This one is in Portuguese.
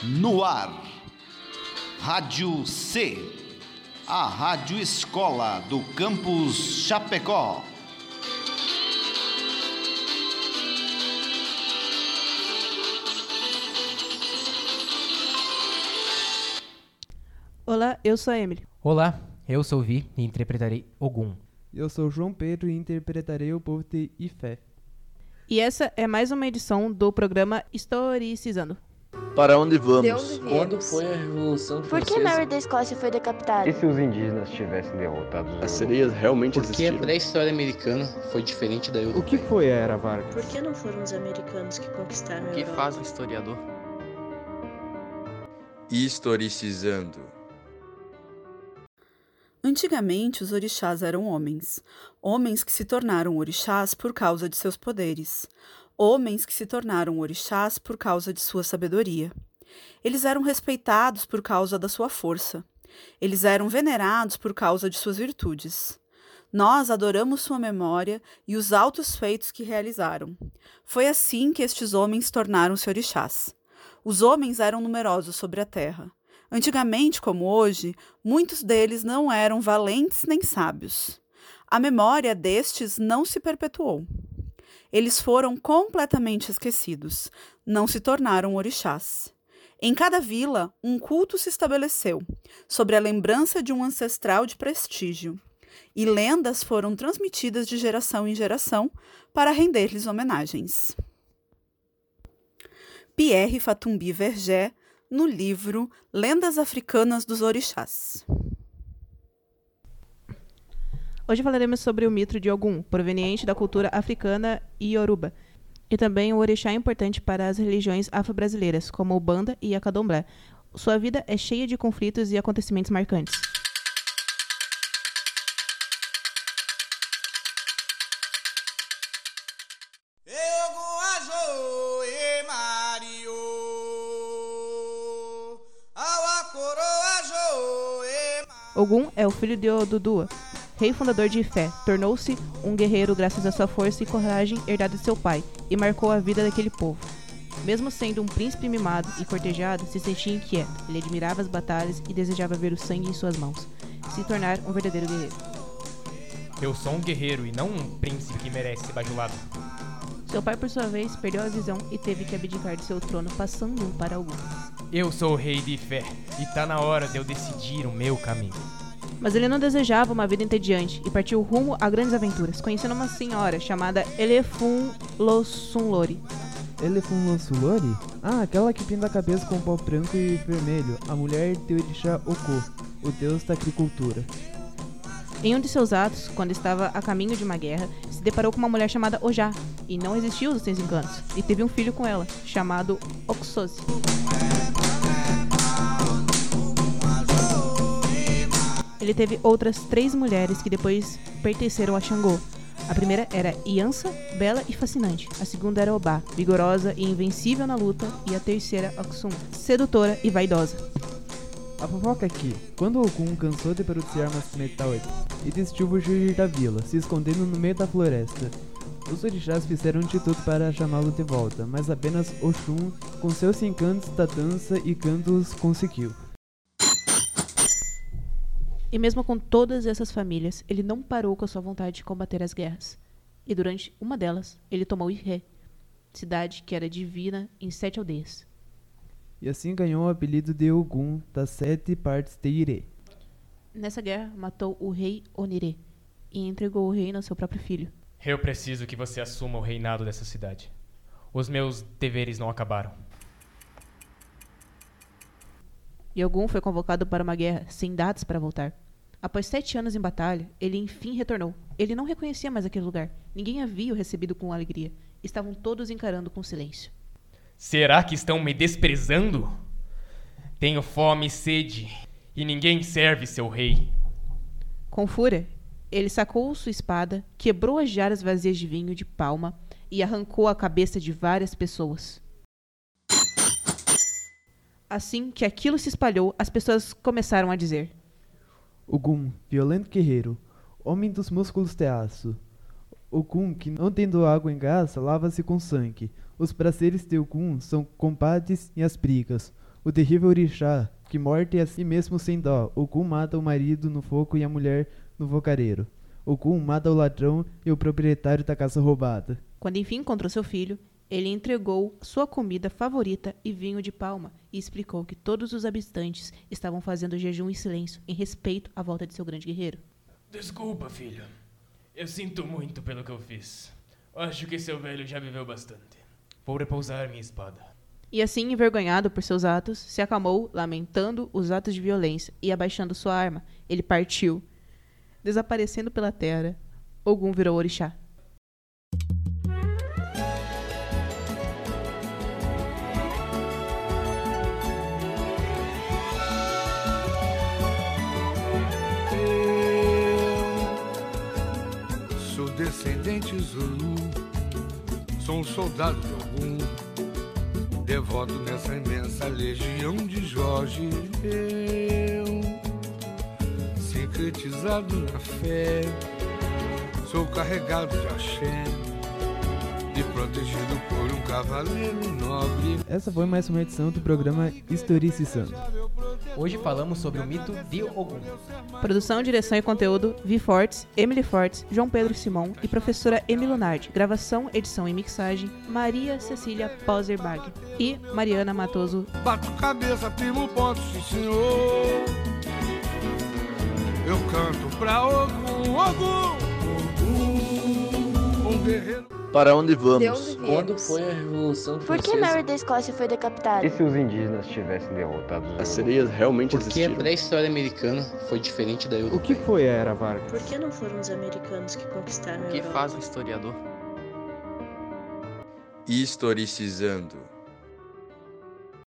No ar, Rádio C, a Rádio Escola do Campus Chapecó. Olá, eu sou a Emily. Olá, eu sou Vi e interpretarei Ogum. Eu sou João Pedro e interpretarei o povo de Ifé. E essa é mais uma edição do programa Historicizando. Para onde vamos? Onde? Quando foi a Revolução Por Francesa? que Mary da Escócia foi decapitada? E se os indígenas tivessem derrotado os As sereias realmente Por que a existiram? pré-história americana foi diferente da europeia? O que foi a Era Vargas? Por que não foram os americanos que conquistaram a O que Europa? faz um historiador? Historicizando. Antigamente, os orixás eram homens. Homens que se tornaram orixás por causa de seus poderes. Homens que se tornaram orixás por causa de sua sabedoria. Eles eram respeitados por causa da sua força. Eles eram venerados por causa de suas virtudes. Nós adoramos sua memória e os altos feitos que realizaram. Foi assim que estes homens tornaram-se orixás. Os homens eram numerosos sobre a terra. Antigamente, como hoje, muitos deles não eram valentes nem sábios. A memória destes não se perpetuou. Eles foram completamente esquecidos, não se tornaram orixás. Em cada vila, um culto se estabeleceu, sobre a lembrança de um ancestral de prestígio, e lendas foram transmitidas de geração em geração para render-lhes homenagens. Pierre Fatumbi Vergé, no livro Lendas Africanas dos Orixás. Hoje falaremos sobre o mito de Ogum, proveniente da cultura africana e Yoruba, e também o orixá importante para as religiões afro-brasileiras, como o Banda e a Candomblé. Sua vida é cheia de conflitos e acontecimentos marcantes. Ogum é o filho de Odudua, rei fundador de Ifé. Tornou-se um guerreiro graças à sua força e coragem herdada de seu pai, e marcou a vida daquele povo. Mesmo sendo um príncipe mimado e cortejado, se sentia inquieto. Ele admirava as batalhas e desejava ver o sangue em suas mãos, se tornar um verdadeiro guerreiro. Eu sou um guerreiro e não um príncipe que merece ser bajulado. Seu pai, por sua vez, perdeu a visão e teve que abdicar de seu trono, passando-o para Ogum. Eu sou o rei de Fé e tá na hora de eu decidir o meu caminho. Mas ele não desejava uma vida entediante e partiu rumo a grandes aventuras, conhecendo uma senhora chamada Elefun Losunlori. Elefun Lansulori? Ah, aquela que pinta a cabeça com pó branco e vermelho, a mulher de Orixá Oko, o deus da agricultura. Em um de seus atos, quando estava a caminho de uma guerra, se deparou com uma mulher chamada Ojá, e não existiu os seus encantos, e teve um filho com ela, chamado Oxose. Ele teve outras três mulheres que depois pertenceram a Xangô. A primeira era Iansa, bela e fascinante. A segunda era Obá, vigorosa e invencível na luta. E a terceira, Oxum, sedutora e vaidosa. A fofoca é que, quando Ogum cansou de produzir armas e decidiu fugir da vila, se escondendo no meio da floresta, os orixás fizeram de tudo para chamá-lo de volta, mas apenas Oxum, com seus encantos da dança e cantos, conseguiu. E mesmo com todas essas famílias, ele não parou com a sua vontade de combater as guerras. E durante uma delas, ele tomou Iré, cidade que era divina em sete aldeias. E assim ganhou o apelido de Ogum das sete partes de Irê. Nessa guerra, matou o rei Onirê e entregou o reino ao seu próprio filho. Eu preciso que você assuma o reinado dessa cidade. Os meus deveres não acabaram. E Ogum foi convocado para uma guerra sem datas para voltar. Após sete anos em batalha, ele enfim retornou. Ele não reconhecia mais aquele lugar. Ninguém havia o recebido com alegria. Estavam todos encarando com silêncio. Será que estão me desprezando? Tenho fome e sede, e ninguém serve seu rei. Com fúria, ele sacou sua espada, quebrou as jarras vazias de vinho de palma e arrancou a cabeça de várias pessoas. Assim que aquilo se espalhou, as pessoas começaram a dizer: Ogum, violento guerreiro, homem dos músculos de aço. Ogum, que não tendo água em gás, lava-se com sangue. Os prazeres de Ogum são combates e as brigas. O terrível orixá, que morte a si mesmo sem dó, Ogum mata o marido no fogo e a mulher no vocareiro. Ogum mata o ladrão e o proprietário da casa roubada. Quando enfim encontrou seu filho, ele entregou sua comida favorita e vinho de palma e explicou que todos os habitantes estavam fazendo jejum em silêncio em respeito à volta de seu grande guerreiro. Desculpa, filho. Eu sinto muito pelo que eu fiz. Acho que seu velho já viveu bastante. Vou repousar minha espada. E assim, envergonhado por seus atos, se acalmou, lamentando os atos de violência e abaixando sua arma. Ele partiu. Desaparecendo pela terra, Ogum virou orixá. Descendente Zulu, sou um soldado de algum, devoto nessa imensa legião de Jorge. Eu, sincretizado na fé, sou carregado de axé e protegido por um cavaleiro nobre. Essa foi mais uma edição do programa Historicizando. Hoje falamos sobre o mito de Ogum. Produção, direção e conteúdo: Vi Fortes, Emily Fortes, João Pedro Simão e professora Emily Lunardi. Gravação, edição e mixagem: Maria Cecília Poserbag e Mariana Matoso. Bato cabeça, primo ponto, sim senhor. Eu canto pra Ogum, Ogum, Ogum, um guerreiro. Para onde De vamos? onde Quando foi a Revolução Por que Francesa? Mary da Escócia foi decapitada? E se os indígenas tivessem derrotado os As sereias realmente Porque a existiram? pré-história americana foi diferente da O europeia. que foi a Era Vargas? Por que não foram os americanos que conquistaram a O que Europa? faz um historiador? Historicizando.